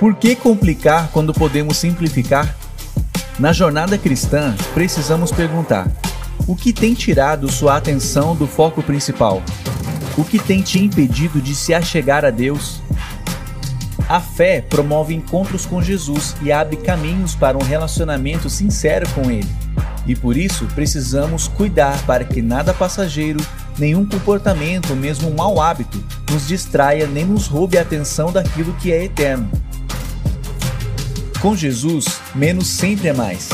Por que complicar quando podemos simplificar? Na jornada cristã, precisamos perguntar: o que tem tirado sua atenção do foco principal? O que tem te impedido de se achegar a Deus? A fé promove encontros com Jesus e abre caminhos para um relacionamento sincero com Ele. E por isso precisamos cuidar para que nada passageiro, nenhum comportamento, mesmo um mau hábito, nos distraia nem nos roube a atenção daquilo que é eterno. Com Jesus, menos sempre é mais.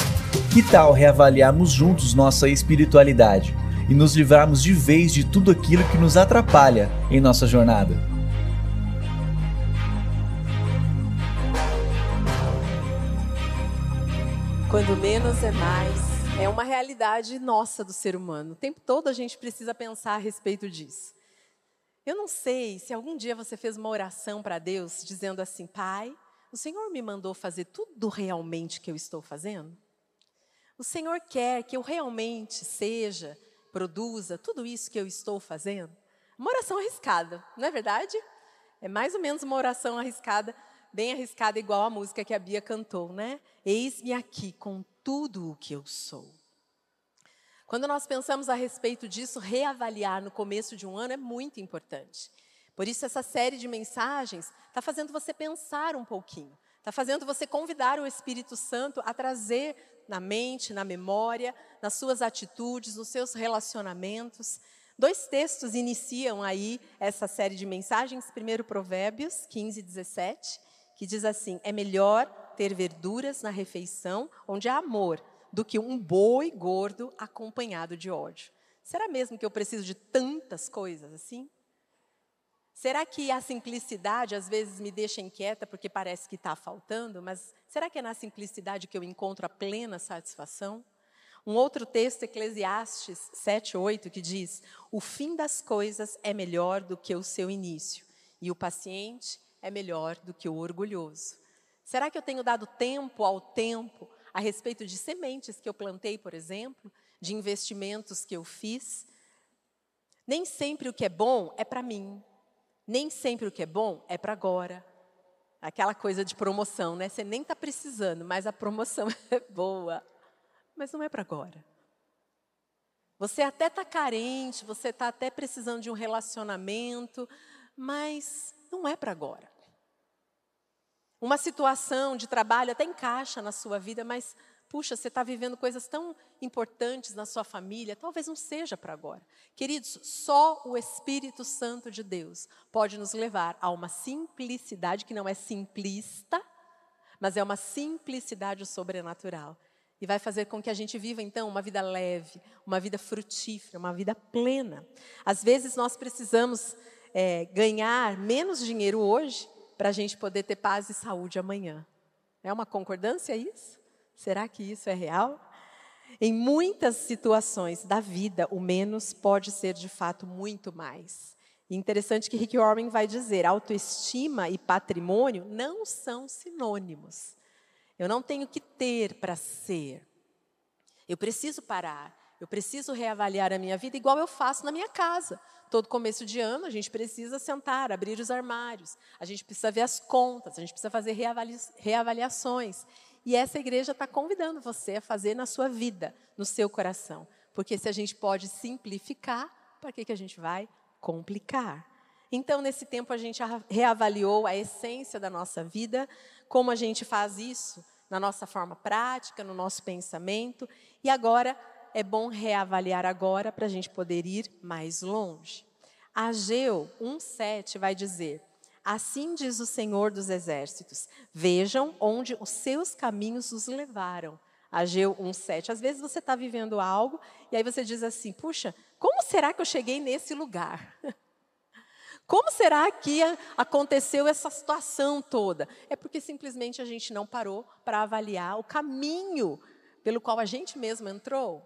Que tal reavaliarmos juntos nossa espiritualidade e nos livrarmos de vez de tudo aquilo que nos atrapalha em nossa jornada? Quando menos é mais, é uma realidade nossa do ser humano. O tempo todo a gente precisa pensar a respeito disso. Eu não sei se algum dia você fez uma oração para Deus dizendo assim: Pai, o Senhor me mandou fazer tudo realmente que eu estou fazendo? O Senhor quer que eu realmente seja, produza tudo isso que eu estou fazendo? Uma oração arriscada, não é verdade? É mais ou menos uma oração arriscada, bem arriscada, igual a música que a Bia cantou, né? Eis-me aqui com tudo o que eu sou. Quando nós pensamos a respeito disso, reavaliar no começo de um ano é muito importante. Por isso, essa série de mensagens está fazendo você pensar um pouquinho, está fazendo você convidar o Espírito Santo a trazer na mente, na memória, nas suas atitudes, nos seus relacionamentos. Dois textos iniciam aí essa série de mensagens. Primeiro, Provérbios 15, 17, que diz assim: É melhor ter verduras na refeição onde há amor do que um boi gordo acompanhado de ódio. Será mesmo que eu preciso de tantas coisas assim? Será que a simplicidade às vezes me deixa inquieta porque parece que está faltando? Mas será que é na simplicidade que eu encontro a plena satisfação? Um outro texto, Eclesiastes 7, 8, que diz: O fim das coisas é melhor do que o seu início, e o paciente é melhor do que o orgulhoso. Será que eu tenho dado tempo ao tempo a respeito de sementes que eu plantei, por exemplo, de investimentos que eu fiz? Nem sempre o que é bom é para mim, nem sempre o que é bom é para agora. Aquela coisa de promoção, né? Você nem está precisando, mas a promoção é boa. Mas não é para agora. Você até está carente, você está até precisando de um relacionamento, mas não é para agora. Uma situação de trabalho até encaixa na sua vida, mas Puxa, você está vivendo coisas tão importantes na sua família, talvez não seja para agora. Queridos, só o Espírito Santo de Deus pode nos levar a uma simplicidade que não é simplista, mas é uma simplicidade sobrenatural. E vai fazer com que a gente viva, então, uma vida leve, uma vida frutífera, uma vida plena. Às vezes nós precisamos é, ganhar menos dinheiro hoje para a gente poder ter paz e saúde amanhã. É uma concordância isso? Será que isso é real? Em muitas situações da vida, o menos pode ser de fato muito mais. E interessante que Rick Warren vai dizer: autoestima e patrimônio não são sinônimos. Eu não tenho que ter para ser. Eu preciso parar. Eu preciso reavaliar a minha vida igual eu faço na minha casa. Todo começo de ano a gente precisa sentar, abrir os armários, a gente precisa ver as contas, a gente precisa fazer reavaliações. E essa igreja está convidando você a fazer na sua vida, no seu coração. Porque se a gente pode simplificar, para que, que a gente vai complicar? Então, nesse tempo, a gente reavaliou a essência da nossa vida, como a gente faz isso na nossa forma prática, no nosso pensamento. E agora é bom reavaliar agora para a gente poder ir mais longe. Ageu 1,7 vai dizer: Assim diz o Senhor dos Exércitos: Vejam onde os seus caminhos os levaram. Ageu 1,7. Às vezes você está vivendo algo e aí você diz assim: Puxa, como será que eu cheguei nesse lugar? Como será que aconteceu essa situação toda? É porque simplesmente a gente não parou para avaliar o caminho pelo qual a gente mesmo entrou.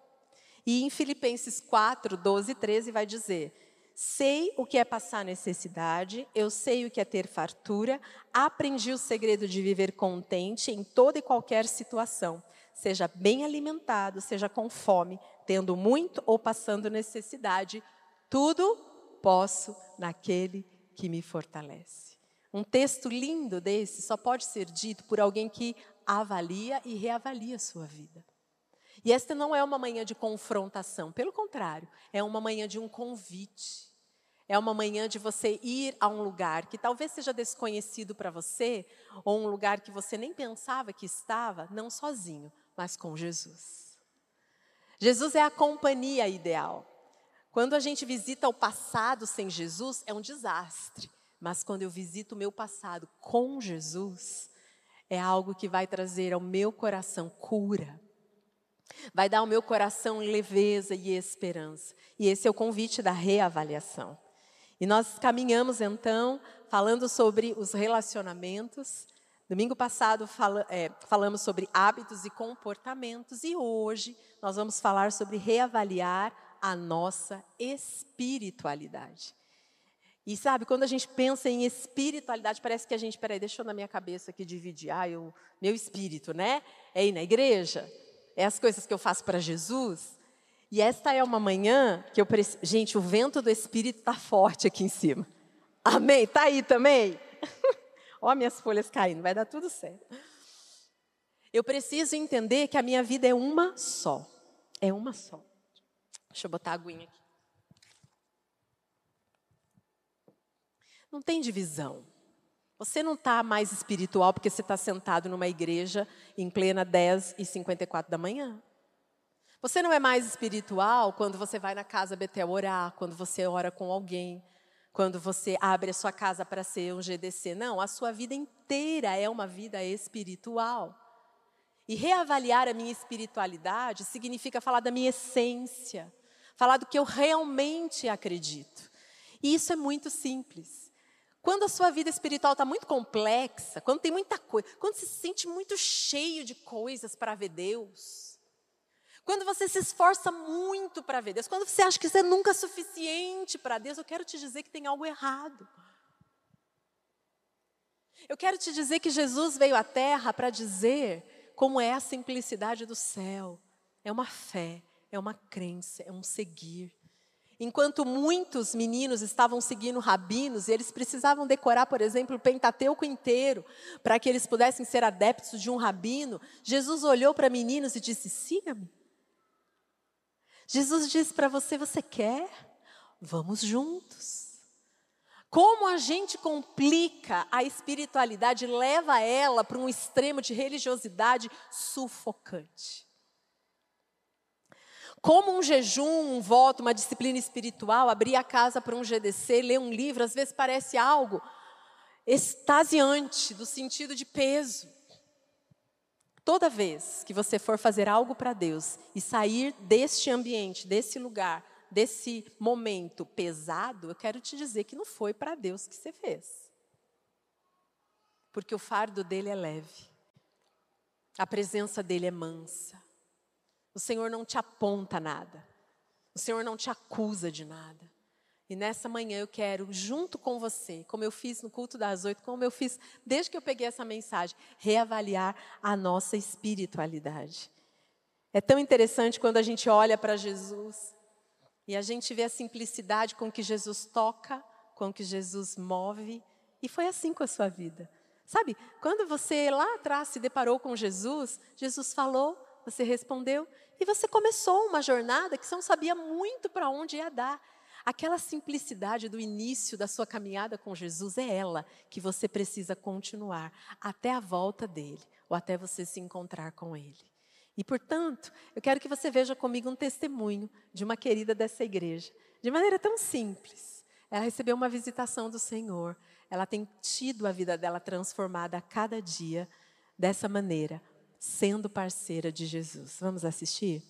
E em Filipenses 4, 12 e 13 vai dizer: Sei o que é passar necessidade, eu sei o que é ter fartura, aprendi o segredo de viver contente em toda e qualquer situação, seja bem alimentado, seja com fome, tendo muito ou passando necessidade, tudo posso naquele que me fortalece. Um texto lindo desse só pode ser dito por alguém que avalia e reavalia a sua vida. E esta não é uma manhã de confrontação, pelo contrário, é uma manhã de um convite. É uma manhã de você ir a um lugar que talvez seja desconhecido para você, ou um lugar que você nem pensava que estava, não sozinho, mas com Jesus. Jesus é a companhia ideal. Quando a gente visita o passado sem Jesus, é um desastre. Mas quando eu visito o meu passado com Jesus, é algo que vai trazer ao meu coração cura. Vai dar ao meu coração leveza e esperança. E esse é o convite da reavaliação. E nós caminhamos então falando sobre os relacionamentos. Domingo passado fala, é, falamos sobre hábitos e comportamentos. E hoje nós vamos falar sobre reavaliar a nossa espiritualidade. E sabe, quando a gente pensa em espiritualidade, parece que a gente, peraí, deixa eu na minha cabeça aqui dividir, ah, eu, meu espírito, né? É ir na igreja, é as coisas que eu faço para Jesus. E esta é uma manhã que eu preciso. Gente, o vento do espírito está forte aqui em cima. Amém? Está aí também? Ó, minhas folhas caindo, vai dar tudo certo. Eu preciso entender que a minha vida é uma só. É uma só. Deixa eu botar a aguinha aqui. Não tem divisão. Você não está mais espiritual porque você está sentado numa igreja em plena 10 e 54 da manhã. Você não é mais espiritual quando você vai na casa Betel orar, quando você ora com alguém, quando você abre a sua casa para ser um GDC. Não, a sua vida inteira é uma vida espiritual. E reavaliar a minha espiritualidade significa falar da minha essência, falar do que eu realmente acredito. E isso é muito simples. Quando a sua vida espiritual está muito complexa, quando tem muita coisa, quando se sente muito cheio de coisas para ver Deus, quando você se esforça muito para ver Deus, quando você acha que você é nunca suficiente para Deus, eu quero te dizer que tem algo errado. Eu quero te dizer que Jesus veio à Terra para dizer como é a simplicidade do céu. É uma fé, é uma crença, é um seguir. Enquanto muitos meninos estavam seguindo rabinos e eles precisavam decorar, por exemplo, o Pentateuco inteiro para que eles pudessem ser adeptos de um rabino, Jesus olhou para meninos e disse: siga-me. Jesus disse para você: você quer? Vamos juntos. Como a gente complica a espiritualidade, leva ela para um extremo de religiosidade sufocante. Como um jejum, um voto, uma disciplina espiritual, abrir a casa para um GDC, ler um livro, às vezes parece algo extasiante, do sentido de peso. Toda vez que você for fazer algo para Deus e sair deste ambiente, desse lugar, desse momento pesado, eu quero te dizer que não foi para Deus que você fez. Porque o fardo dele é leve, a presença dele é mansa. O Senhor não te aponta nada. O Senhor não te acusa de nada. E nessa manhã eu quero, junto com você, como eu fiz no culto das oito, como eu fiz desde que eu peguei essa mensagem, reavaliar a nossa espiritualidade. É tão interessante quando a gente olha para Jesus e a gente vê a simplicidade com que Jesus toca, com que Jesus move. E foi assim com a sua vida. Sabe, quando você lá atrás se deparou com Jesus, Jesus falou, você respondeu e você começou uma jornada que você não sabia muito para onde ia dar. Aquela simplicidade do início da sua caminhada com Jesus é ela que você precisa continuar até a volta dele ou até você se encontrar com ele. E, portanto, eu quero que você veja comigo um testemunho de uma querida dessa igreja, de maneira tão simples. Ela recebeu uma visitação do Senhor, ela tem tido a vida dela transformada a cada dia dessa maneira, sendo parceira de Jesus. Vamos assistir?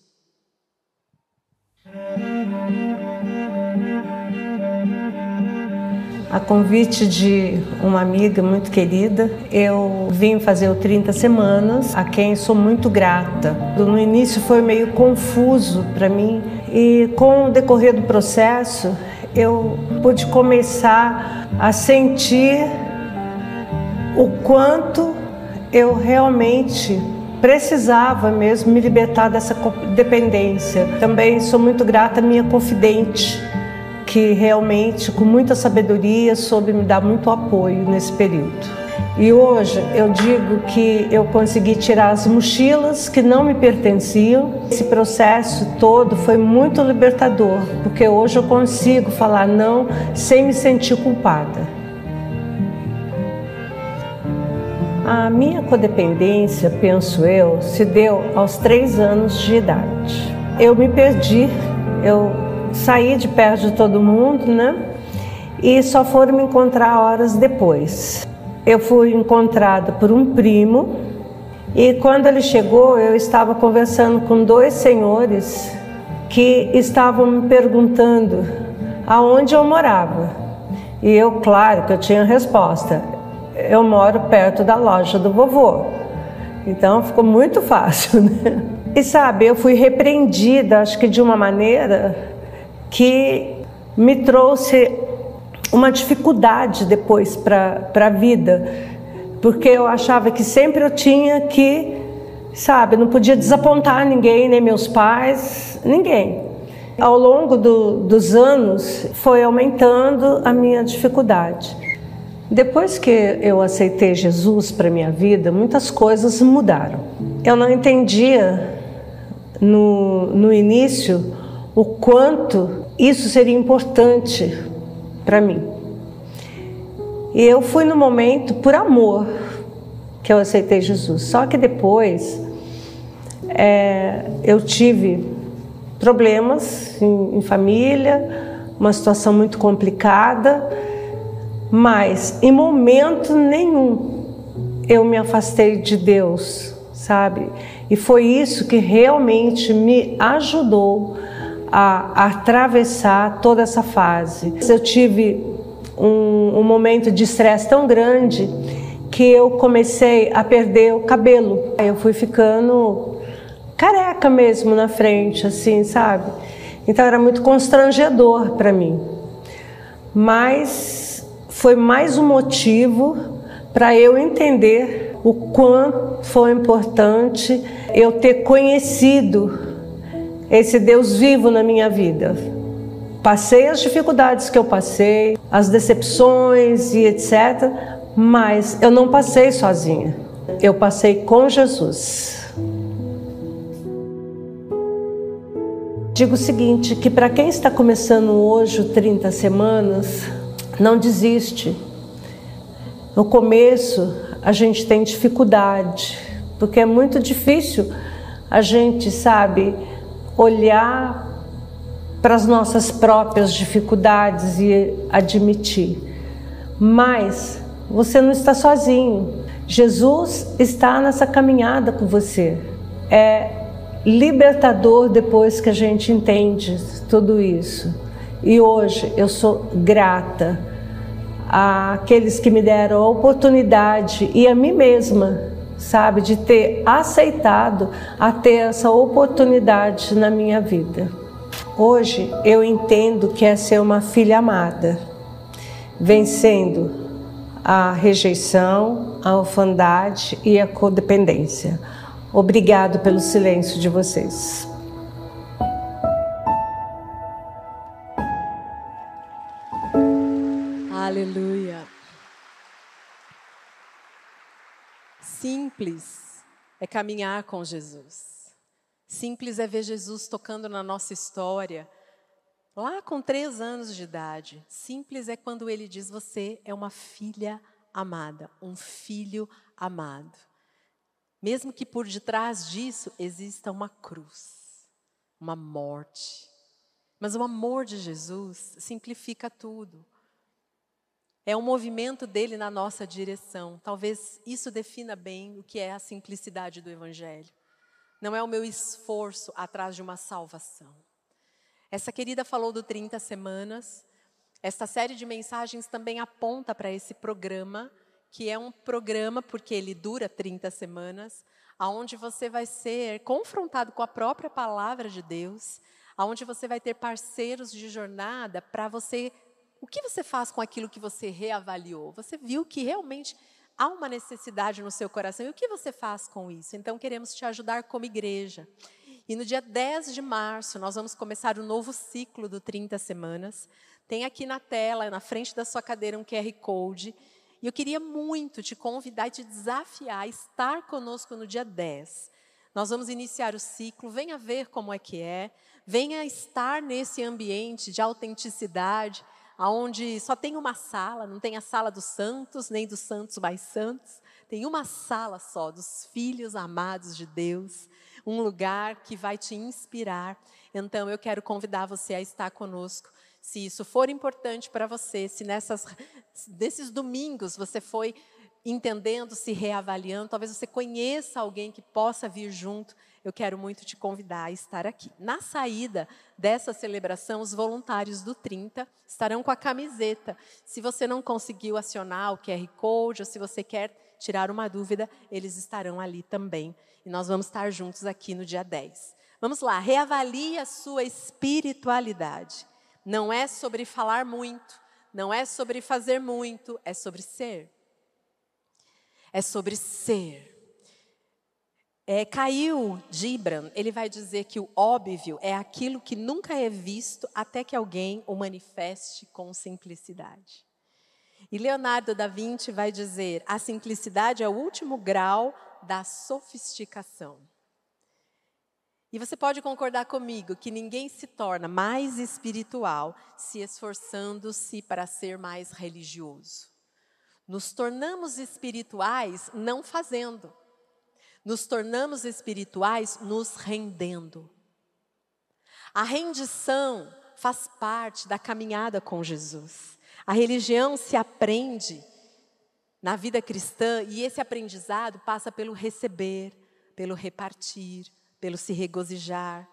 A convite de uma amiga muito querida, eu vim fazer o 30 semanas, a quem sou muito grata. No início foi meio confuso para mim e com o decorrer do processo, eu pude começar a sentir o quanto eu realmente precisava mesmo me libertar dessa dependência. Também sou muito grata à minha confidente, que realmente, com muita sabedoria, soube me dar muito apoio nesse período. E hoje eu digo que eu consegui tirar as mochilas que não me pertenciam. Esse processo todo foi muito libertador, porque hoje eu consigo falar não sem me sentir culpada. A minha codependência, penso eu, se deu aos três anos de idade. Eu me perdi, eu saí de perto de todo mundo, né? E só foram me encontrar horas depois eu fui encontrada por um primo e quando ele chegou, eu estava conversando com dois senhores que estavam me perguntando aonde eu morava. E eu, claro que eu tinha resposta. Eu moro perto da loja do vovô. Então ficou muito fácil, né? E sabe, eu fui repreendida, acho que de uma maneira que me trouxe uma dificuldade depois para a vida, porque eu achava que sempre eu tinha que, sabe, não podia desapontar ninguém, nem meus pais, ninguém. Ao longo do, dos anos foi aumentando a minha dificuldade. Depois que eu aceitei Jesus para minha vida, muitas coisas mudaram. Eu não entendia no, no início o quanto isso seria importante para mim. E eu fui no momento por amor que eu aceitei Jesus. Só que depois é, eu tive problemas em, em família, uma situação muito complicada, mas em momento nenhum eu me afastei de Deus, sabe? E foi isso que realmente me ajudou a, atravessar toda essa fase. Eu tive um, um momento de estresse tão grande que eu comecei a perder o cabelo. Eu fui ficando careca mesmo na frente, assim, sabe? Então era muito constrangedor para mim. Mas foi mais um motivo para eu entender o quanto foi importante eu ter conhecido esse Deus vivo na minha vida. Passei as dificuldades que eu passei, as decepções e etc, mas eu não passei sozinha. Eu passei com Jesus. Digo o seguinte, que para quem está começando hoje 30 semanas, não desiste. No começo a gente tem dificuldade, porque é muito difícil a gente, sabe, olhar para as nossas próprias dificuldades e admitir. Mas você não está sozinho. Jesus está nessa caminhada com você. É libertador depois que a gente entende tudo isso. E hoje eu sou grata àqueles que me deram a oportunidade e a mim mesma sabe, de ter aceitado a ter essa oportunidade na minha vida. Hoje eu entendo que é ser uma filha amada, vencendo a rejeição, a orfandade e a codependência. Obrigado pelo silêncio de vocês. Simples é caminhar com Jesus. Simples é ver Jesus tocando na nossa história. Lá com três anos de idade. Simples é quando ele diz: Você é uma filha amada, um filho amado. Mesmo que por detrás disso exista uma cruz, uma morte. Mas o amor de Jesus simplifica tudo. É um movimento dele na nossa direção. Talvez isso defina bem o que é a simplicidade do Evangelho. Não é o meu esforço atrás de uma salvação. Essa querida falou do 30 semanas. Esta série de mensagens também aponta para esse programa, que é um programa porque ele dura 30 semanas, aonde você vai ser confrontado com a própria palavra de Deus, aonde você vai ter parceiros de jornada para você o que você faz com aquilo que você reavaliou? Você viu que realmente há uma necessidade no seu coração e o que você faz com isso? Então, queremos te ajudar como igreja. E no dia 10 de março, nós vamos começar o novo ciclo do 30 Semanas. Tem aqui na tela, na frente da sua cadeira, um QR Code. E eu queria muito te convidar e te desafiar a estar conosco no dia 10. Nós vamos iniciar o ciclo, venha ver como é que é, venha estar nesse ambiente de autenticidade, onde só tem uma sala, não tem a sala dos santos, nem dos santos mais santos, tem uma sala só dos filhos amados de Deus, um lugar que vai te inspirar. Então eu quero convidar você a estar conosco. Se isso for importante para você, se nessas, nesses domingos você foi entendendo, se reavaliando, talvez você conheça alguém que possa vir junto, eu quero muito te convidar a estar aqui. Na saída dessa celebração, os voluntários do 30 estarão com a camiseta. Se você não conseguiu acionar o QR Code ou se você quer tirar uma dúvida, eles estarão ali também. E nós vamos estar juntos aqui no dia 10. Vamos lá, reavalie a sua espiritualidade. Não é sobre falar muito, não é sobre fazer muito, é sobre ser é sobre ser. É, Caio Gibran, ele vai dizer que o óbvio é aquilo que nunca é visto até que alguém o manifeste com simplicidade. E Leonardo da Vinci vai dizer: a simplicidade é o último grau da sofisticação. E você pode concordar comigo que ninguém se torna mais espiritual se esforçando-se para ser mais religioso. Nos tornamos espirituais não fazendo. Nos tornamos espirituais nos rendendo. A rendição faz parte da caminhada com Jesus. A religião se aprende na vida cristã e esse aprendizado passa pelo receber, pelo repartir, pelo se regozijar.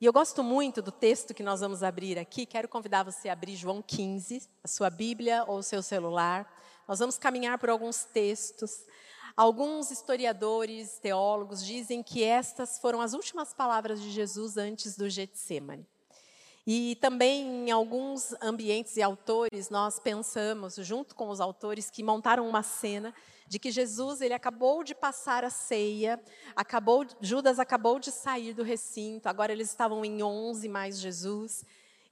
E eu gosto muito do texto que nós vamos abrir aqui. Quero convidar você a abrir João 15, a sua Bíblia ou o seu celular. Nós vamos caminhar por alguns textos. Alguns historiadores, teólogos dizem que estas foram as últimas palavras de Jesus antes do Getsemane. E também em alguns ambientes e autores nós pensamos, junto com os autores que montaram uma cena de que Jesus ele acabou de passar a ceia, acabou Judas acabou de sair do recinto, agora eles estavam em 11 mais Jesus,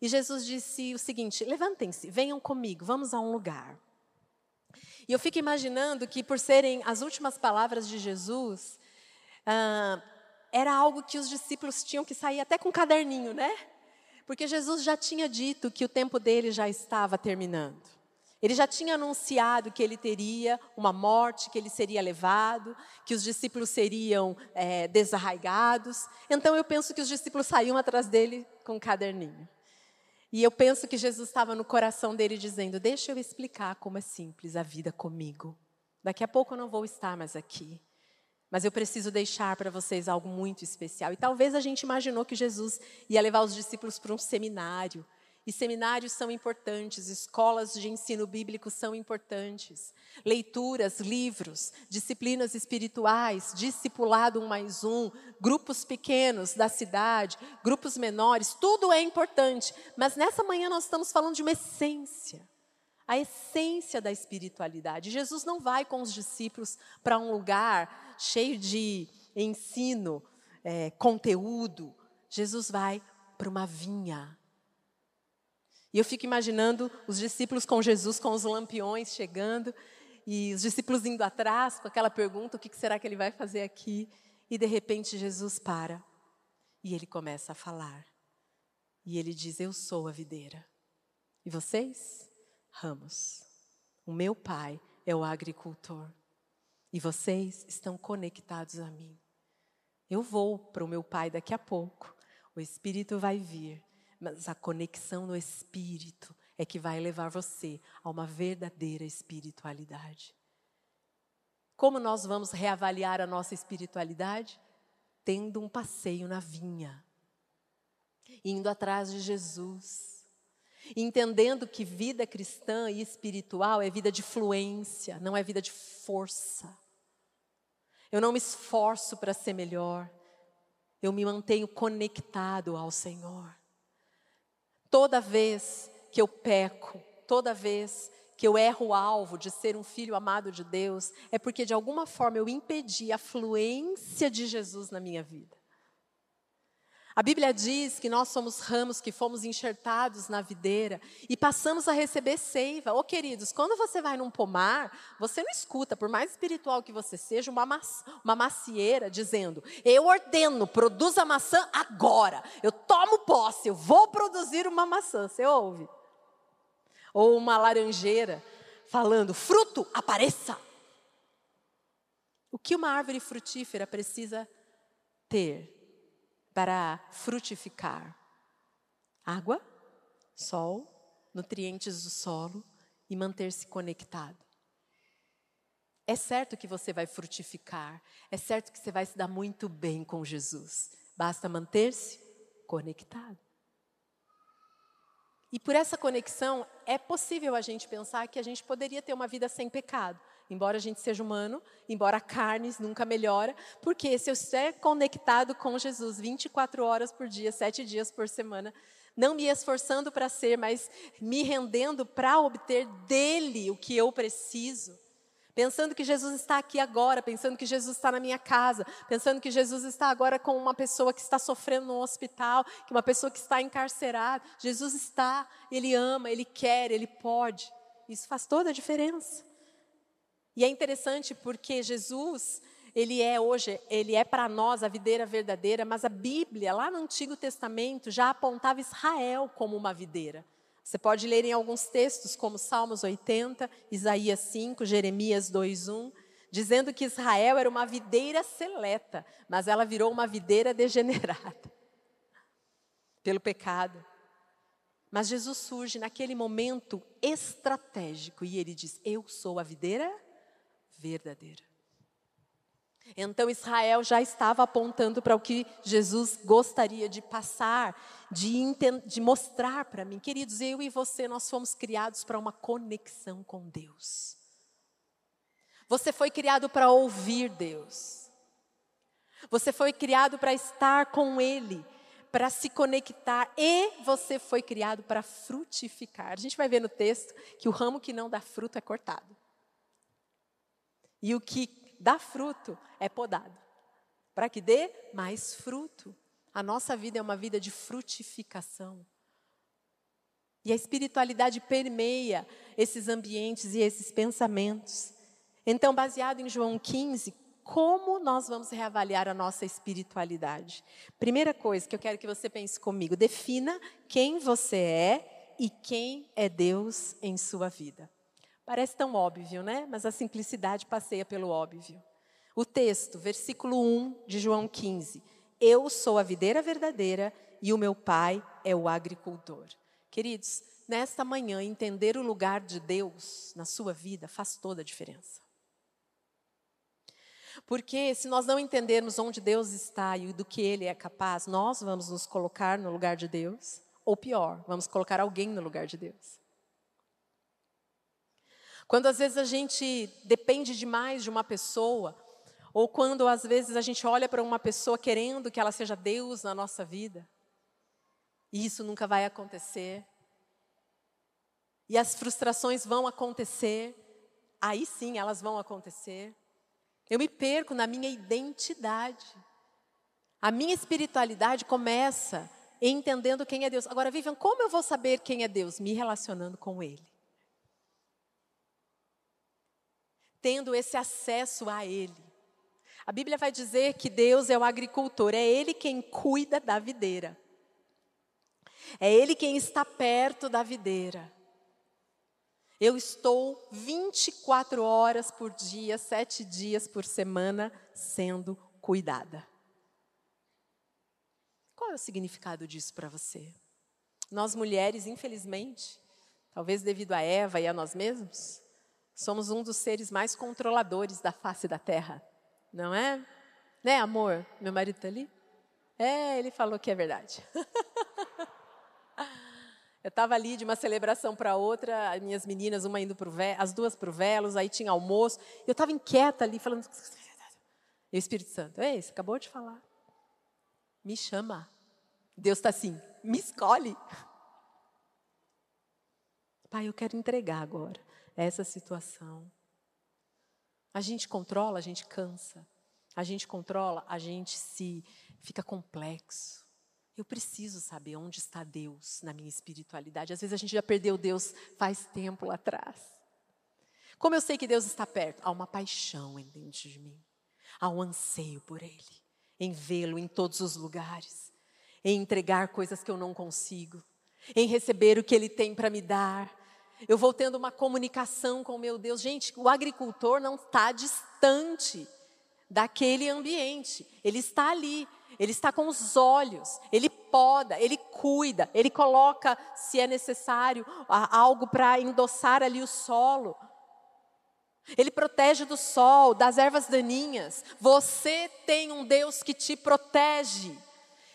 e Jesus disse o seguinte: "Levantem-se, venham comigo, vamos a um lugar". E eu fico imaginando que por serem as últimas palavras de Jesus, ah, era algo que os discípulos tinham que sair até com um caderninho, né? Porque Jesus já tinha dito que o tempo dele já estava terminando. Ele já tinha anunciado que ele teria uma morte, que ele seria levado, que os discípulos seriam é, desarraigados. Então eu penso que os discípulos saíam atrás dele com um caderninho. E eu penso que Jesus estava no coração dele dizendo: Deixa eu explicar como é simples a vida comigo. Daqui a pouco eu não vou estar mais aqui. Mas eu preciso deixar para vocês algo muito especial. E talvez a gente imaginou que Jesus ia levar os discípulos para um seminário. E seminários são importantes, escolas de ensino bíblico são importantes. Leituras, livros, disciplinas espirituais, discipulado um mais um, grupos pequenos da cidade, grupos menores, tudo é importante. Mas nessa manhã nós estamos falando de uma essência a essência da espiritualidade. Jesus não vai com os discípulos para um lugar cheio de ensino, é, conteúdo. Jesus vai para uma vinha. E eu fico imaginando os discípulos com Jesus, com os lampiões chegando, e os discípulos indo atrás com aquela pergunta: o que será que ele vai fazer aqui? E de repente Jesus para e ele começa a falar. E ele diz: Eu sou a videira. E vocês? ramos. O meu pai é o agricultor. E vocês estão conectados a mim. Eu vou para o meu pai daqui a pouco. O Espírito vai vir. Mas a conexão no Espírito é que vai levar você a uma verdadeira espiritualidade. Como nós vamos reavaliar a nossa espiritualidade? Tendo um passeio na vinha, indo atrás de Jesus entendendo que vida cristã e espiritual é vida de fluência, não é vida de força. Eu não me esforço para ser melhor, eu me mantenho conectado ao Senhor. Toda vez que eu peco, toda vez que eu erro o alvo de ser um filho amado de Deus, é porque de alguma forma eu impedi a fluência de Jesus na minha vida. A Bíblia diz que nós somos ramos que fomos enxertados na videira e passamos a receber seiva. Ô oh, queridos, quando você vai num pomar, você não escuta, por mais espiritual que você seja, uma, uma macieira dizendo: Eu ordeno, produza maçã agora. Eu tomo posse, eu vou produzir uma maçã. Você ouve? Ou uma laranjeira falando: Fruto, apareça. O que uma árvore frutífera precisa ter para frutificar? Água, sol, nutrientes do solo e manter-se conectado. É certo que você vai frutificar, é certo que você vai se dar muito bem com Jesus, basta manter-se conectado. E por essa conexão, é possível a gente pensar que a gente poderia ter uma vida sem pecado. Embora a gente seja humano, embora a carne nunca melhora, porque se eu estiver conectado com Jesus 24 horas por dia, sete dias por semana, não me esforçando para ser, mas me rendendo para obter dele o que eu preciso, pensando que Jesus está aqui agora, pensando que Jesus está na minha casa, pensando que Jesus está agora com uma pessoa que está sofrendo no hospital, que uma pessoa que está encarcerada. Jesus está, ele ama, ele quer, ele pode. Isso faz toda a diferença. E é interessante porque Jesus, ele é hoje, ele é para nós a videira verdadeira, mas a Bíblia, lá no Antigo Testamento, já apontava Israel como uma videira. Você pode ler em alguns textos, como Salmos 80, Isaías 5, Jeremias 2:1, dizendo que Israel era uma videira seleta, mas ela virou uma videira degenerada pelo pecado. Mas Jesus surge naquele momento estratégico e ele diz: Eu sou a videira verdadeira. Então Israel já estava apontando para o que Jesus gostaria de passar, de, de mostrar para mim. Queridos, eu e você, nós fomos criados para uma conexão com Deus. Você foi criado para ouvir Deus. Você foi criado para estar com Ele, para se conectar. E você foi criado para frutificar. A gente vai ver no texto que o ramo que não dá fruto é cortado. E o que dá fruto é podado, para que dê mais fruto. A nossa vida é uma vida de frutificação. E a espiritualidade permeia esses ambientes e esses pensamentos. Então, baseado em João 15, como nós vamos reavaliar a nossa espiritualidade? Primeira coisa que eu quero que você pense comigo: defina quem você é e quem é Deus em sua vida. Parece tão óbvio, né? Mas a simplicidade passeia pelo óbvio. O texto, versículo 1 de João 15. Eu sou a videira verdadeira e o meu pai é o agricultor. Queridos, nesta manhã, entender o lugar de Deus na sua vida faz toda a diferença. Porque se nós não entendermos onde Deus está e do que Ele é capaz, nós vamos nos colocar no lugar de Deus, ou pior, vamos colocar alguém no lugar de Deus. Quando às vezes a gente depende demais de uma pessoa, ou quando às vezes a gente olha para uma pessoa querendo que ela seja Deus na nossa vida, e isso nunca vai acontecer. E as frustrações vão acontecer, aí sim elas vão acontecer. Eu me perco na minha identidade. A minha espiritualidade começa entendendo quem é Deus. Agora, Vivian, como eu vou saber quem é Deus? Me relacionando com Ele. Tendo esse acesso a Ele. A Bíblia vai dizer que Deus é o agricultor, é Ele quem cuida da videira. É Ele quem está perto da videira. Eu estou 24 horas por dia, sete dias por semana sendo cuidada. Qual é o significado disso para você? Nós mulheres, infelizmente, talvez devido a Eva e a nós mesmos, Somos um dos seres mais controladores da face da terra, não é? Né, amor? Meu marido está ali? É, ele falou que é verdade. Eu estava ali de uma celebração para outra, as minhas meninas, uma indo para as duas para o Velos, aí tinha almoço. Eu estava inquieta ali, falando. E o Espírito Santo, ei, você acabou de falar. Me chama. Deus está assim, me escolhe. Pai, eu quero entregar agora essa situação. A gente controla, a gente cansa. A gente controla, a gente se fica complexo. Eu preciso saber onde está Deus na minha espiritualidade. Às vezes a gente já perdeu Deus faz tempo lá atrás. Como eu sei que Deus está perto? Há uma paixão dentro de mim. Há um anseio por Ele, em vê-lo em todos os lugares, em entregar coisas que eu não consigo, em receber o que Ele tem para me dar. Eu vou tendo uma comunicação com meu Deus. Gente, o agricultor não está distante daquele ambiente, ele está ali. Ele está com os olhos, ele poda, ele cuida, ele coloca, se é necessário, algo para endossar ali o solo. Ele protege do sol, das ervas daninhas. Você tem um Deus que te protege.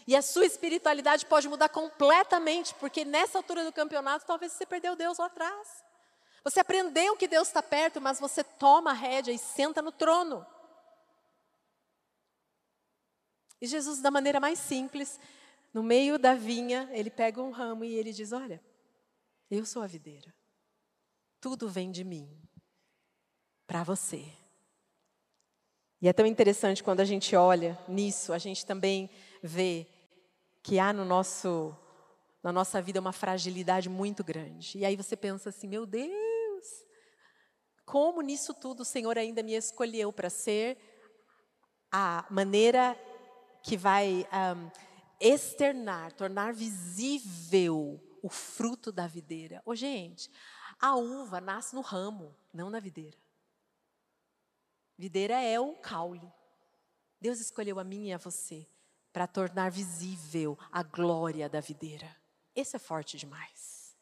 E a sua espiritualidade pode mudar completamente, porque nessa altura do campeonato talvez você perdeu Deus lá atrás. Você aprendeu que Deus está perto, mas você toma a rédea e senta no trono. E Jesus, da maneira mais simples, no meio da vinha, ele pega um ramo e ele diz: Olha, eu sou a videira. Tudo vem de mim para você. E é tão interessante quando a gente olha nisso, a gente também vê que há no nosso na nossa vida uma fragilidade muito grande. E aí você pensa assim: meu Deus, como nisso tudo o Senhor ainda me escolheu para ser a maneira que vai um, externar, tornar visível o fruto da videira. Ô, gente, a uva nasce no ramo, não na videira. Videira é o caule. Deus escolheu a mim e a você para tornar visível a glória da videira. Esse é forte demais.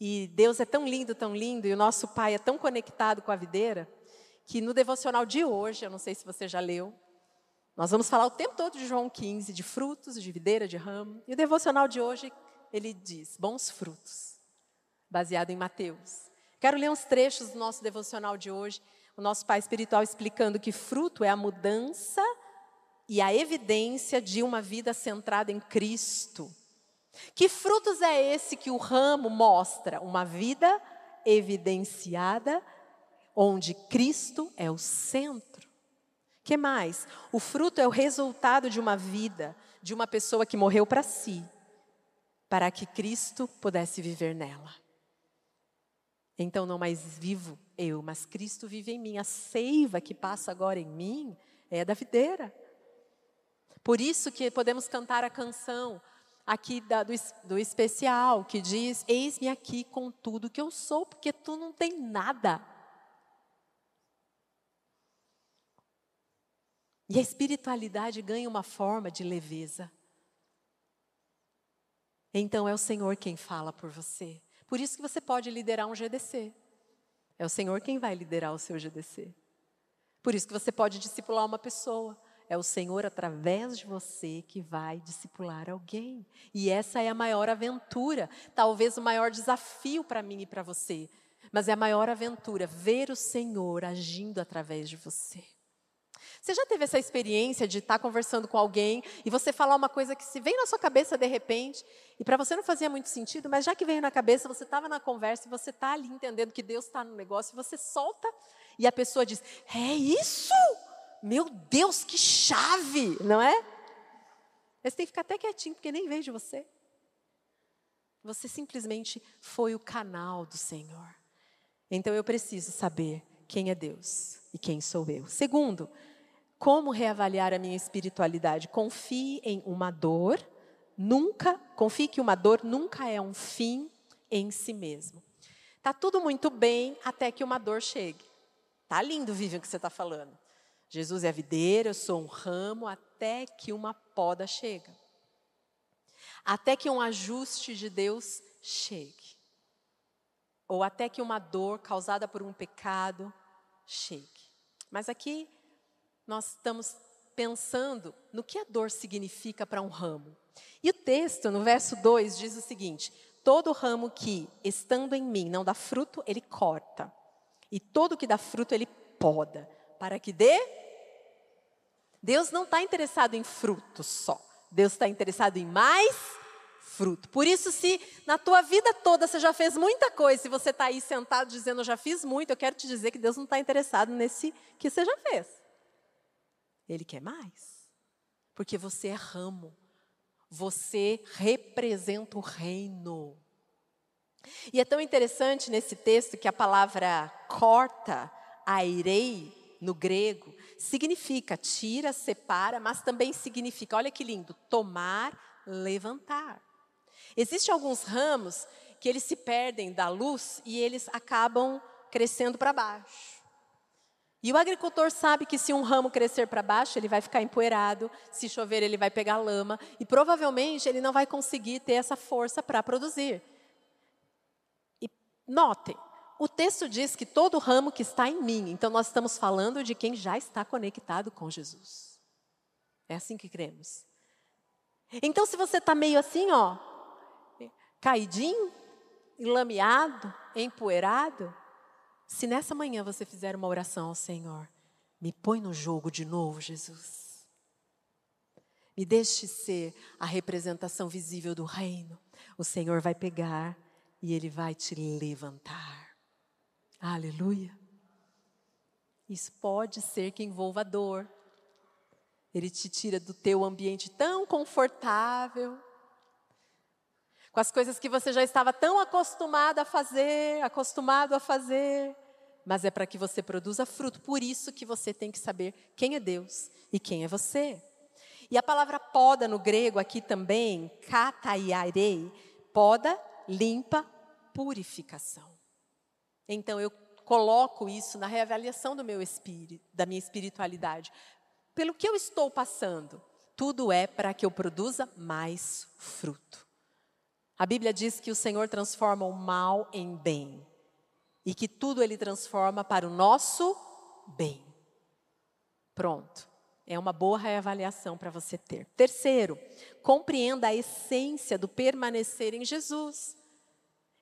E Deus é tão lindo, tão lindo, e o nosso Pai é tão conectado com a videira, que no devocional de hoje, eu não sei se você já leu, nós vamos falar o tempo todo de João 15, de frutos, de videira, de ramo. E o devocional de hoje, ele diz: bons frutos, baseado em Mateus. Quero ler uns trechos do nosso devocional de hoje. O nosso pai espiritual explicando que fruto é a mudança e a evidência de uma vida centrada em Cristo. Que frutos é esse que o ramo mostra? Uma vida evidenciada onde Cristo é o centro que mais? O fruto é o resultado de uma vida, de uma pessoa que morreu para si, para que Cristo pudesse viver nela. Então não mais vivo eu, mas Cristo vive em mim. A seiva que passa agora em mim é da videira. Por isso que podemos cantar a canção aqui da, do, do especial, que diz: Eis-me aqui com tudo que eu sou, porque tu não tem nada. E a espiritualidade ganha uma forma de leveza. Então é o Senhor quem fala por você. Por isso que você pode liderar um GDC. É o Senhor quem vai liderar o seu GDC. Por isso que você pode discipular uma pessoa. É o Senhor através de você que vai discipular alguém. E essa é a maior aventura, talvez o maior desafio para mim e para você. Mas é a maior aventura ver o Senhor agindo através de você. Você já teve essa experiência de estar conversando com alguém e você falar uma coisa que se vem na sua cabeça de repente, e para você não fazia muito sentido, mas já que veio na cabeça, você estava na conversa e você está ali entendendo que Deus está no negócio, e você solta e a pessoa diz: É isso? Meu Deus, que chave, não é? Você tem que ficar até quietinho, porque nem veio de você. Você simplesmente foi o canal do Senhor. Então eu preciso saber quem é Deus e quem sou eu. Segundo, como reavaliar a minha espiritualidade? Confie em uma dor, nunca, confie que uma dor nunca é um fim em si mesmo. Tá tudo muito bem até que uma dor chegue. Tá lindo, Vivian, o que você está falando. Jesus é a videira, eu sou um ramo, até que uma poda chega. Até que um ajuste de Deus chegue. Ou até que uma dor causada por um pecado chegue. Mas aqui nós estamos pensando no que a dor significa para um ramo. E o texto, no verso 2, diz o seguinte: Todo ramo que, estando em mim, não dá fruto, ele corta. E todo que dá fruto, ele poda. Para que dê. Deus não está interessado em fruto só. Deus está interessado em mais fruto. Por isso, se na tua vida toda você já fez muita coisa, se você está aí sentado dizendo eu já fiz muito, eu quero te dizer que Deus não está interessado nesse que você já fez. Ele quer mais. Porque você é ramo. Você representa o reino. E é tão interessante nesse texto que a palavra corta, airei, no grego, significa tira, separa, mas também significa, olha que lindo, tomar, levantar. Existem alguns ramos que eles se perdem da luz e eles acabam crescendo para baixo. E o agricultor sabe que se um ramo crescer para baixo, ele vai ficar empoeirado, se chover, ele vai pegar lama, e provavelmente ele não vai conseguir ter essa força para produzir. E notem, o texto diz que todo ramo que está em mim, então nós estamos falando de quem já está conectado com Jesus. É assim que cremos. Então, se você está meio assim, ó, caidinho, enlameado, empoeirado, se nessa manhã você fizer uma oração ao Senhor, me põe no jogo de novo, Jesus. Me deixe ser a representação visível do reino. O Senhor vai pegar e Ele vai te levantar. Aleluia. Isso pode ser que envolva dor. Ele te tira do teu ambiente tão confortável, com as coisas que você já estava tão acostumado a fazer, acostumado a fazer, mas é para que você produza fruto. Por isso que você tem que saber quem é Deus e quem é você. E a palavra poda no grego aqui também, kataiarei, poda, limpa, purificação. Então eu coloco isso na reavaliação do meu espírito, da minha espiritualidade. Pelo que eu estou passando, tudo é para que eu produza mais fruto. A Bíblia diz que o Senhor transforma o mal em bem e que tudo ele transforma para o nosso bem. Pronto. É uma boa reavaliação para você ter. Terceiro, compreenda a essência do permanecer em Jesus.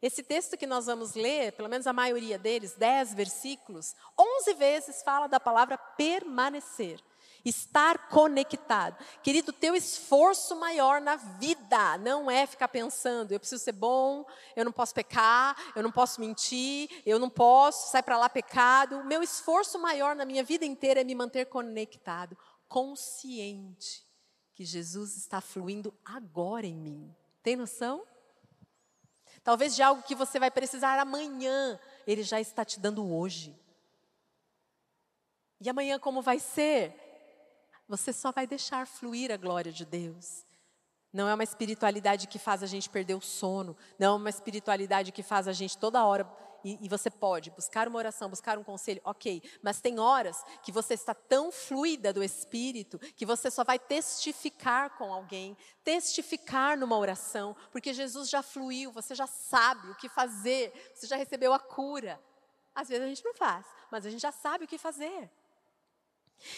Esse texto que nós vamos ler, pelo menos a maioria deles, dez versículos, onze vezes fala da palavra permanecer. Estar conectado. Querido, teu esforço maior na vida não é ficar pensando, eu preciso ser bom, eu não posso pecar, eu não posso mentir, eu não posso, sai para lá pecado. O meu esforço maior na minha vida inteira é me manter conectado, consciente que Jesus está fluindo agora em mim. Tem noção? Talvez de algo que você vai precisar amanhã, ele já está te dando hoje. E amanhã como vai ser? você só vai deixar fluir a glória de Deus. Não é uma espiritualidade que faz a gente perder o sono. Não é uma espiritualidade que faz a gente toda hora. E, e, você pode buscar uma oração, buscar um conselho, ok. Mas tem horas que você está tão fluida do Espírito que você só vai testificar com alguém, testificar numa oração, porque Jesus já fluiu, você já sabe o que fazer, você já recebeu a cura. Às vezes a gente não faz, mas a gente já sabe o que fazer.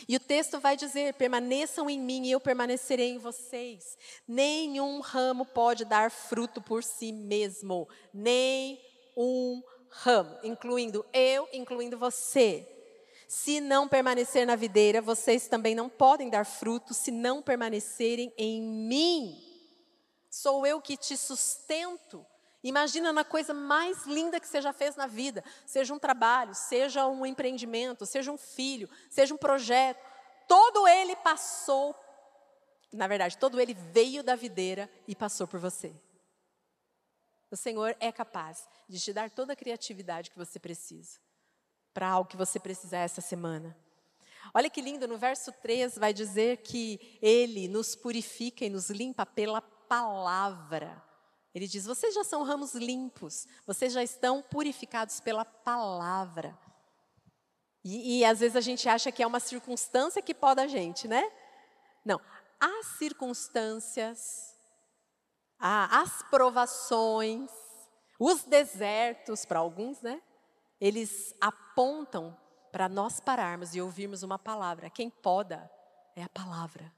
E o texto vai dizer: permaneçam em mim e eu permanecerei em vocês. Nenhum ramo pode dar fruto por si mesmo, nem um ramo, incluindo eu, incluindo você. Se não permanecer na videira, vocês também não podem dar fruto se não permanecerem em mim. Sou eu que te sustento Imagina na coisa mais linda que você já fez na vida, seja um trabalho, seja um empreendimento, seja um filho, seja um projeto, todo ele passou, na verdade, todo ele veio da videira e passou por você. O Senhor é capaz de te dar toda a criatividade que você precisa para algo que você precisar essa semana. Olha que lindo, no verso 3 vai dizer que Ele nos purifica e nos limpa pela palavra. Ele diz: vocês já são ramos limpos, vocês já estão purificados pela palavra. E, e às vezes a gente acha que é uma circunstância que pode a gente, né? Não. As circunstâncias, as provações, os desertos, para alguns, né? Eles apontam para nós pararmos e ouvirmos uma palavra. Quem poda é a palavra.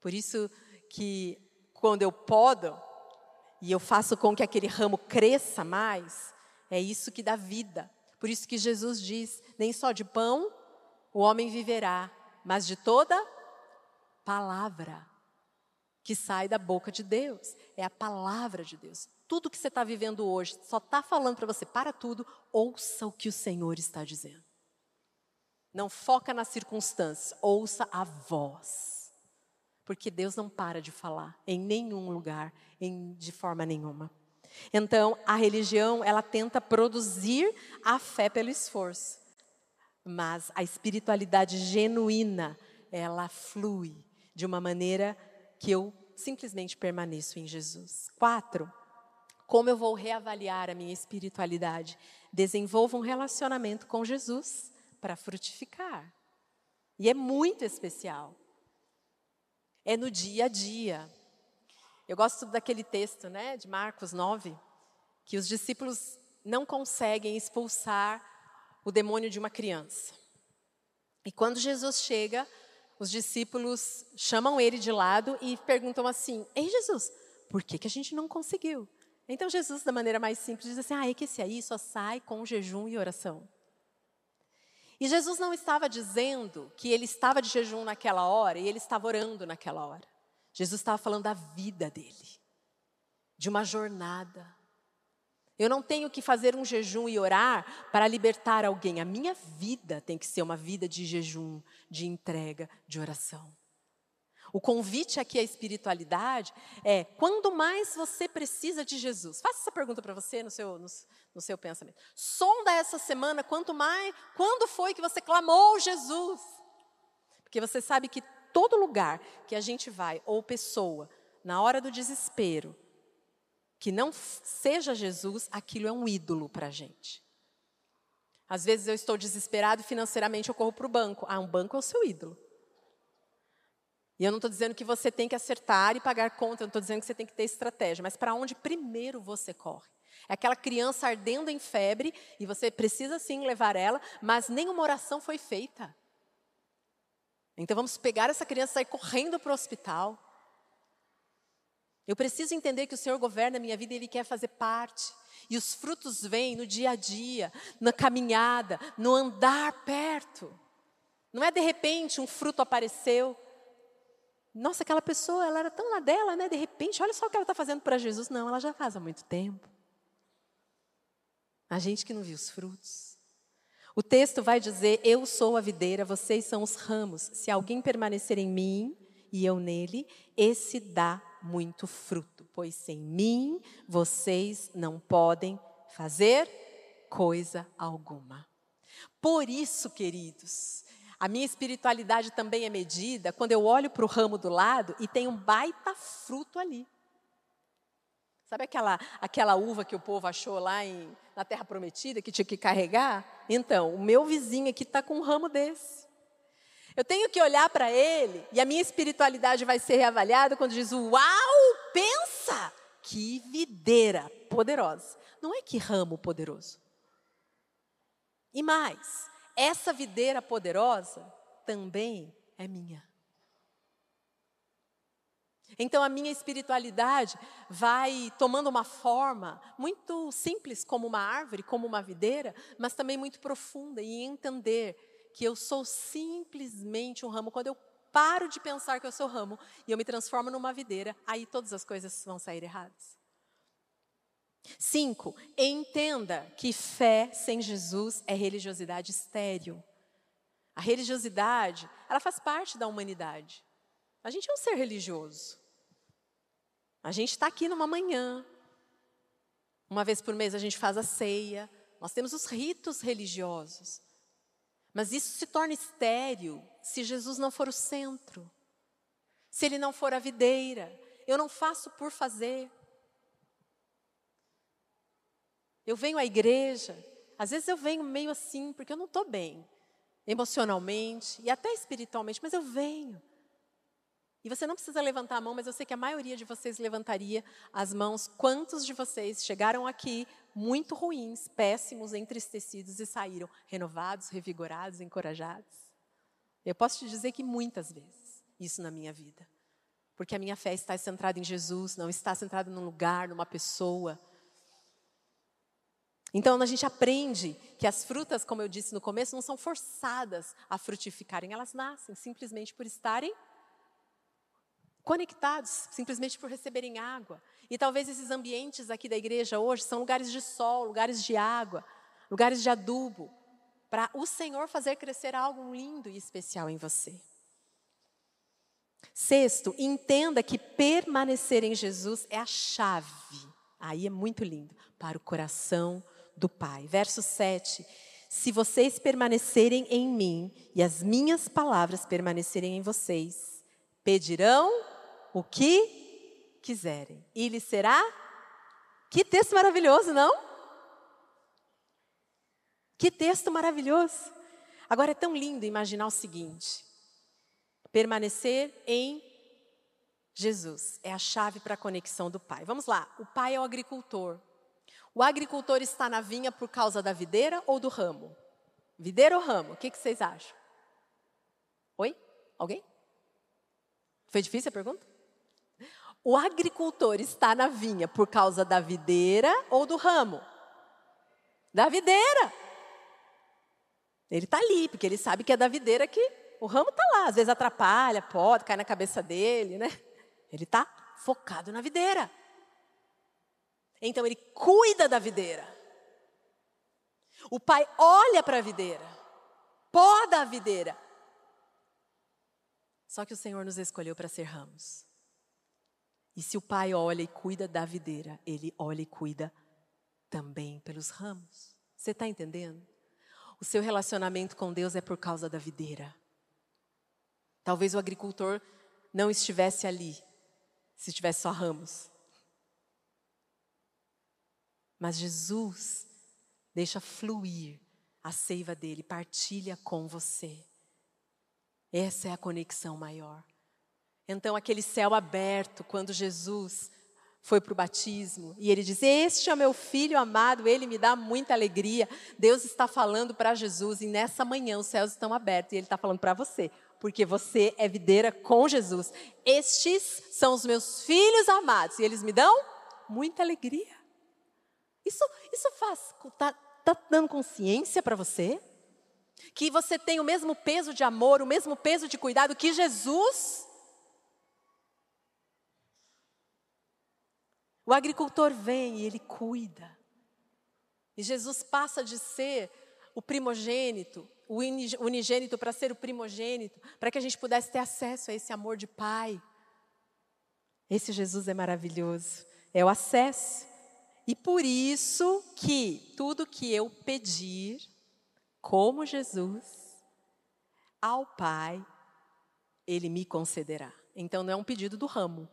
Por isso que quando eu podo, e eu faço com que aquele ramo cresça mais, é isso que dá vida. Por isso que Jesus diz: nem só de pão o homem viverá, mas de toda palavra que sai da boca de Deus. É a palavra de Deus. Tudo que você está vivendo hoje só está falando para você: para tudo, ouça o que o Senhor está dizendo. Não foca nas circunstâncias, ouça a voz. Porque Deus não para de falar em nenhum lugar, em, de forma nenhuma. Então, a religião, ela tenta produzir a fé pelo esforço. Mas a espiritualidade genuína, ela flui de uma maneira que eu simplesmente permaneço em Jesus. Quatro, como eu vou reavaliar a minha espiritualidade? Desenvolva um relacionamento com Jesus para frutificar. E é muito especial. É no dia a dia. Eu gosto daquele texto, né, de Marcos 9, que os discípulos não conseguem expulsar o demônio de uma criança. E quando Jesus chega, os discípulos chamam ele de lado e perguntam assim: Ei, Jesus, por que, que a gente não conseguiu? Então Jesus, da maneira mais simples, diz assim: Ah, é que esse aí só sai com jejum e oração. E Jesus não estava dizendo que ele estava de jejum naquela hora e ele estava orando naquela hora. Jesus estava falando da vida dele, de uma jornada. Eu não tenho que fazer um jejum e orar para libertar alguém. A minha vida tem que ser uma vida de jejum, de entrega, de oração. O convite aqui à espiritualidade é quando mais você precisa de Jesus. Faça essa pergunta para você no seu, no, no, seu pensamento. Sonda essa semana quanto mais, quando foi que você clamou Jesus? Porque você sabe que todo lugar que a gente vai, ou pessoa, na hora do desespero, que não seja Jesus, aquilo é um ídolo para a gente. Às vezes eu estou desesperado financeiramente, eu corro para o banco. Ah, um banco é o seu ídolo. E eu não estou dizendo que você tem que acertar e pagar conta, eu não estou dizendo que você tem que ter estratégia, mas para onde primeiro você corre? É aquela criança ardendo em febre e você precisa sim levar ela, mas nenhuma oração foi feita. Então vamos pegar essa criança e sair correndo para o hospital. Eu preciso entender que o Senhor governa a minha vida e Ele quer fazer parte. E os frutos vêm no dia a dia, na caminhada, no andar perto. Não é de repente um fruto apareceu. Nossa, aquela pessoa, ela era tão na dela, né? De repente, olha só o que ela está fazendo para Jesus. Não, ela já faz há muito tempo. A gente que não viu os frutos. O texto vai dizer: Eu sou a videira, vocês são os ramos. Se alguém permanecer em mim e eu nele, esse dá muito fruto, pois sem mim vocês não podem fazer coisa alguma. Por isso, queridos, a minha espiritualidade também é medida quando eu olho para o ramo do lado e tem um baita fruto ali. Sabe aquela, aquela uva que o povo achou lá em, na Terra Prometida, que tinha que carregar? Então, o meu vizinho aqui está com um ramo desse. Eu tenho que olhar para ele e a minha espiritualidade vai ser reavaliada quando diz: Uau, pensa! Que videira poderosa. Não é que ramo poderoso. E mais, essa videira poderosa também é minha. Então a minha espiritualidade vai tomando uma forma muito simples, como uma árvore, como uma videira, mas também muito profunda e entender que eu sou simplesmente um ramo. Quando eu paro de pensar que eu sou ramo e eu me transformo numa videira, aí todas as coisas vão sair erradas. Cinco, entenda que fé sem Jesus é religiosidade estéril. A religiosidade, ela faz parte da humanidade. A gente é um ser religioso. A gente está aqui numa manhã. Uma vez por mês a gente faz a ceia. Nós temos os ritos religiosos. Mas isso se torna estéril se Jesus não for o centro. Se ele não for a videira. Eu não faço por fazer. Eu venho à igreja, às vezes eu venho meio assim, porque eu não estou bem, emocionalmente e até espiritualmente, mas eu venho. E você não precisa levantar a mão, mas eu sei que a maioria de vocês levantaria as mãos. Quantos de vocês chegaram aqui muito ruins, péssimos, entristecidos e saíram renovados, revigorados, encorajados? Eu posso te dizer que muitas vezes, isso na minha vida. Porque a minha fé está centrada em Jesus, não está centrada num lugar, numa pessoa. Então a gente aprende que as frutas, como eu disse no começo, não são forçadas a frutificarem, elas nascem simplesmente por estarem conectados simplesmente por receberem água. E talvez esses ambientes aqui da igreja hoje são lugares de sol, lugares de água, lugares de adubo, para o Senhor fazer crescer algo lindo e especial em você. Sexto, entenda que permanecer em Jesus é a chave. Aí é muito lindo para o coração do Pai. Verso 7. Se vocês permanecerem em mim e as minhas palavras permanecerem em vocês, pedirão o que quiserem e lhe será. Que texto maravilhoso, não? Que texto maravilhoso. Agora é tão lindo imaginar o seguinte: permanecer em Jesus é a chave para a conexão do Pai. Vamos lá, o Pai é o agricultor. O agricultor está na vinha por causa da videira ou do ramo? Videira ou ramo? O que, que vocês acham? Oi? Alguém? Foi difícil a pergunta? O agricultor está na vinha por causa da videira ou do ramo? Da videira. Ele está ali, porque ele sabe que é da videira que o ramo está lá. Às vezes atrapalha, pode, cai na cabeça dele, né? Ele está focado na videira. Então ele cuida da videira. O pai olha para a videira, poda a videira. Só que o Senhor nos escolheu para ser ramos. E se o pai olha e cuida da videira, ele olha e cuida também pelos ramos. Você está entendendo? O seu relacionamento com Deus é por causa da videira. Talvez o agricultor não estivesse ali, se tivesse só ramos. Mas Jesus deixa fluir a seiva dele, partilha com você. Essa é a conexão maior. Então, aquele céu aberto, quando Jesus foi para o batismo e ele diz: Este é meu filho amado, ele me dá muita alegria. Deus está falando para Jesus e nessa manhã os céus estão abertos e ele está falando para você, porque você é videira com Jesus. Estes são os meus filhos amados e eles me dão muita alegria. Isso, isso faz, está tá dando consciência para você? Que você tem o mesmo peso de amor, o mesmo peso de cuidado que Jesus? O agricultor vem e ele cuida. E Jesus passa de ser o primogênito, o unigênito, para ser o primogênito, para que a gente pudesse ter acesso a esse amor de pai. Esse Jesus é maravilhoso. É o acesso. E por isso que tudo que eu pedir, como Jesus, ao Pai, Ele me concederá. Então não é um pedido do ramo,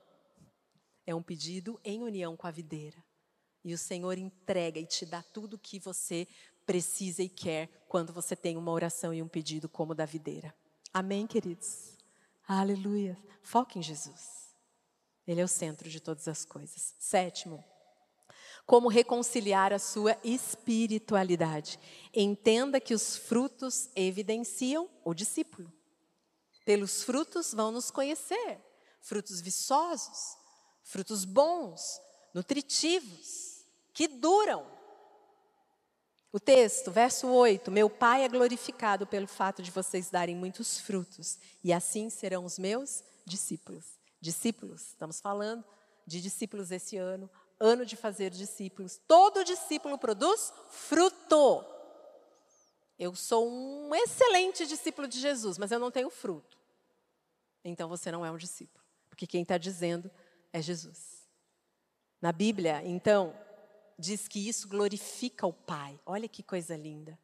é um pedido em união com a videira. E o Senhor entrega e te dá tudo o que você precisa e quer quando você tem uma oração e um pedido como da videira. Amém, queridos? Aleluia. Foque em Jesus. Ele é o centro de todas as coisas. Sétimo, como reconciliar a sua espiritualidade. Entenda que os frutos evidenciam o discípulo. Pelos frutos vão nos conhecer. Frutos viçosos, frutos bons, nutritivos, que duram. O texto, verso 8: Meu Pai é glorificado pelo fato de vocês darem muitos frutos, e assim serão os meus discípulos. Discípulos, estamos falando de discípulos esse ano, ano de fazer discípulos. Todo discípulo produz fruto. Eu sou um excelente discípulo de Jesus, mas eu não tenho fruto. Então você não é um discípulo, porque quem está dizendo é Jesus. Na Bíblia, então, diz que isso glorifica o Pai. Olha que coisa linda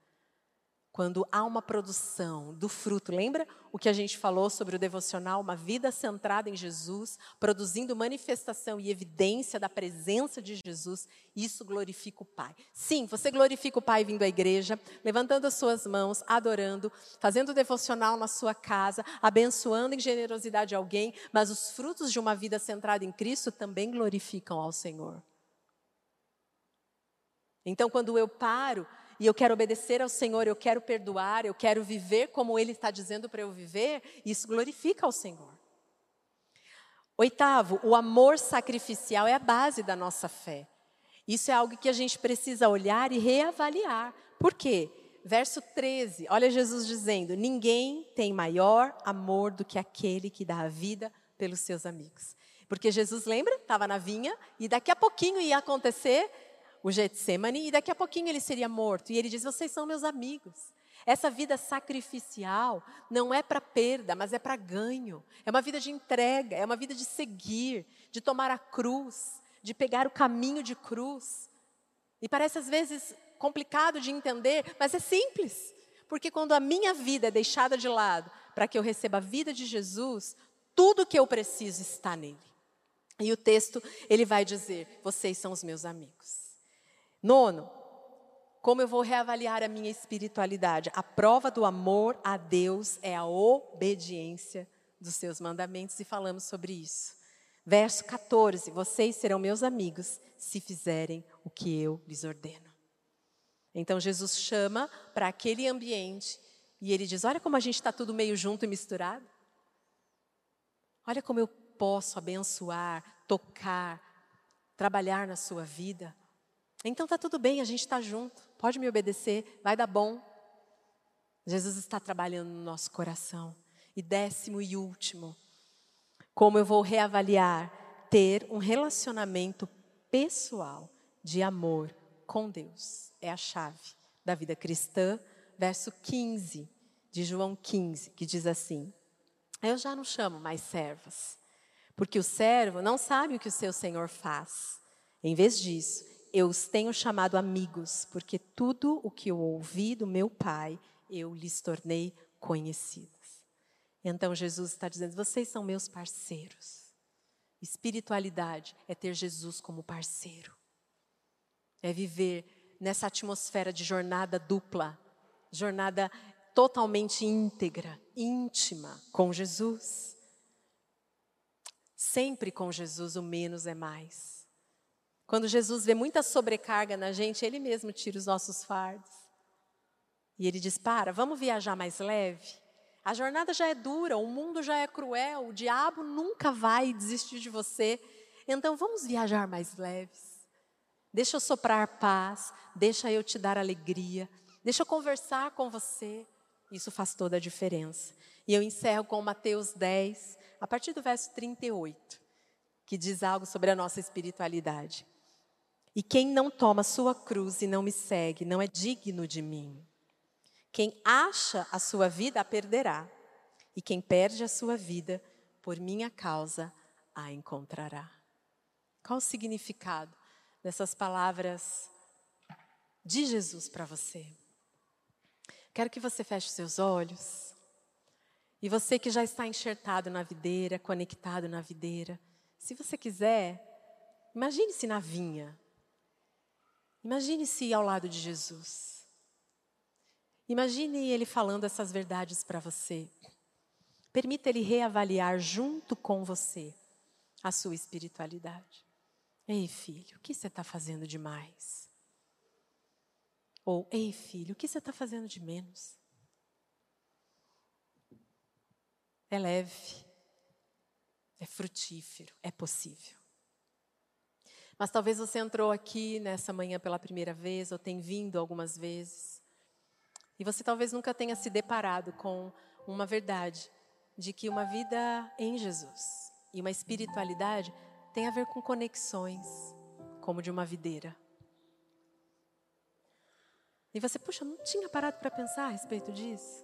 quando há uma produção do fruto. Lembra o que a gente falou sobre o devocional? Uma vida centrada em Jesus, produzindo manifestação e evidência da presença de Jesus. Isso glorifica o Pai. Sim, você glorifica o Pai vindo à igreja, levantando as suas mãos, adorando, fazendo devocional na sua casa, abençoando em generosidade alguém, mas os frutos de uma vida centrada em Cristo também glorificam ao Senhor. Então, quando eu paro e eu quero obedecer ao Senhor, eu quero perdoar, eu quero viver como Ele está dizendo para eu viver, isso glorifica ao Senhor. Oitavo, o amor sacrificial é a base da nossa fé. Isso é algo que a gente precisa olhar e reavaliar. Por quê? Verso 13, olha Jesus dizendo: Ninguém tem maior amor do que aquele que dá a vida pelos seus amigos. Porque Jesus, lembra? Estava na vinha e daqui a pouquinho ia acontecer o Getsemane e daqui a pouquinho ele seria morto. E ele diz: Vocês são meus amigos. Essa vida sacrificial não é para perda, mas é para ganho. É uma vida de entrega, é uma vida de seguir, de tomar a cruz, de pegar o caminho de cruz. E parece às vezes complicado de entender, mas é simples. Porque quando a minha vida é deixada de lado para que eu receba a vida de Jesus, tudo que eu preciso está nele. E o texto, ele vai dizer: vocês são os meus amigos. Nono, como eu vou reavaliar a minha espiritualidade? A prova do amor a Deus é a obediência dos seus mandamentos e falamos sobre isso. Verso 14: Vocês serão meus amigos se fizerem o que eu lhes ordeno. Então Jesus chama para aquele ambiente e ele diz: Olha como a gente está tudo meio junto e misturado. Olha como eu posso abençoar, tocar, trabalhar na sua vida. Então está tudo bem, a gente está junto. Pode me obedecer, vai dar bom. Jesus está trabalhando no nosso coração. E décimo e último, como eu vou reavaliar ter um relacionamento pessoal de amor com Deus. É a chave da vida cristã, verso 15 de João 15, que diz assim: Eu já não chamo mais servas, porque o servo não sabe o que o seu senhor faz. Em vez disso, eu os tenho chamado amigos, porque tudo o que eu ouvi do meu Pai, eu lhes tornei conhecidas. Então Jesus está dizendo: vocês são meus parceiros. Espiritualidade é ter Jesus como parceiro, é viver nessa atmosfera de jornada dupla, jornada totalmente íntegra, íntima com Jesus. Sempre com Jesus, o menos é mais. Quando Jesus vê muita sobrecarga na gente, Ele mesmo tira os nossos fardos. E Ele diz: Para, vamos viajar mais leve. A jornada já é dura, o mundo já é cruel, o diabo nunca vai desistir de você. Então vamos viajar mais leves. Deixa eu soprar paz, deixa eu te dar alegria, deixa eu conversar com você. Isso faz toda a diferença. E eu encerro com Mateus 10, a partir do verso 38, que diz algo sobre a nossa espiritualidade. E quem não toma sua cruz e não me segue, não é digno de mim. Quem acha a sua vida a perderá, e quem perde a sua vida por minha causa a encontrará. Qual o significado dessas palavras de Jesus para você? Quero que você feche seus olhos. E você que já está enxertado na videira, conectado na videira, se você quiser, imagine-se na vinha. Imagine-se ao lado de Jesus. Imagine ele falando essas verdades para você. Permita ele reavaliar junto com você a sua espiritualidade. Ei, filho, o que você está fazendo demais? Ou, ei, filho, o que você está fazendo de menos? É leve, é frutífero, é possível. Mas talvez você entrou aqui nessa manhã pela primeira vez, ou tem vindo algumas vezes, e você talvez nunca tenha se deparado com uma verdade de que uma vida em Jesus e uma espiritualidade tem a ver com conexões, como de uma videira. E você, puxa, não tinha parado para pensar a respeito disso?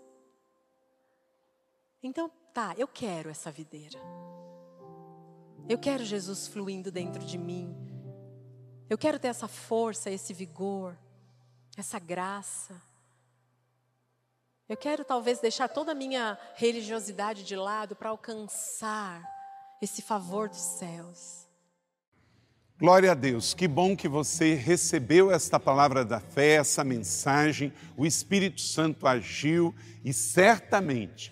Então, tá, eu quero essa videira. Eu quero Jesus fluindo dentro de mim, eu quero ter essa força, esse vigor, essa graça. Eu quero talvez deixar toda a minha religiosidade de lado para alcançar esse favor dos céus. Glória a Deus, que bom que você recebeu esta palavra da fé, essa mensagem. O Espírito Santo agiu e certamente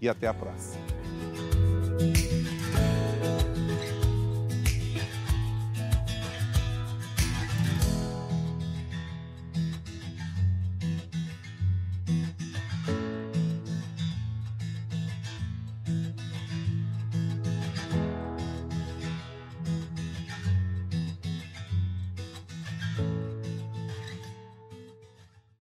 e até a próxima.